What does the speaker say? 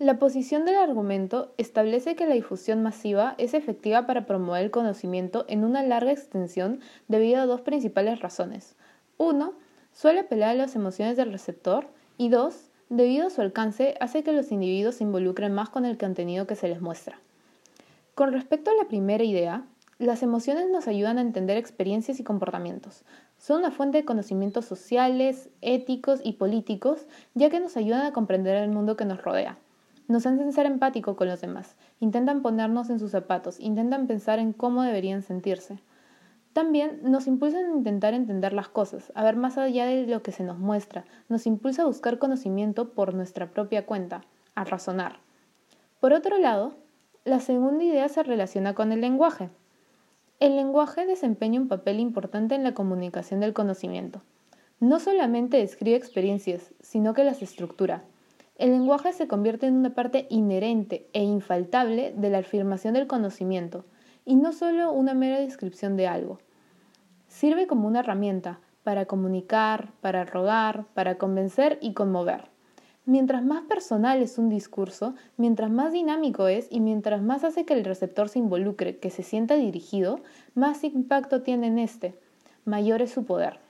La posición del argumento establece que la difusión masiva es efectiva para promover el conocimiento en una larga extensión debido a dos principales razones. Uno, suele apelar a las emociones del receptor y dos, debido a su alcance, hace que los individuos se involucren más con el contenido que se les muestra. Con respecto a la primera idea, las emociones nos ayudan a entender experiencias y comportamientos. Son una fuente de conocimientos sociales, éticos y políticos, ya que nos ayudan a comprender el mundo que nos rodea. Nos hacen ser empáticos con los demás, intentan ponernos en sus zapatos, intentan pensar en cómo deberían sentirse. También nos impulsan a intentar entender las cosas, a ver más allá de lo que se nos muestra, nos impulsa a buscar conocimiento por nuestra propia cuenta, a razonar. Por otro lado, la segunda idea se relaciona con el lenguaje. El lenguaje desempeña un papel importante en la comunicación del conocimiento. No solamente describe experiencias, sino que las estructura. El lenguaje se convierte en una parte inherente e infaltable de la afirmación del conocimiento, y no solo una mera descripción de algo. Sirve como una herramienta para comunicar, para rogar, para convencer y conmover. Mientras más personal es un discurso, mientras más dinámico es y mientras más hace que el receptor se involucre, que se sienta dirigido, más impacto tiene en este, mayor es su poder.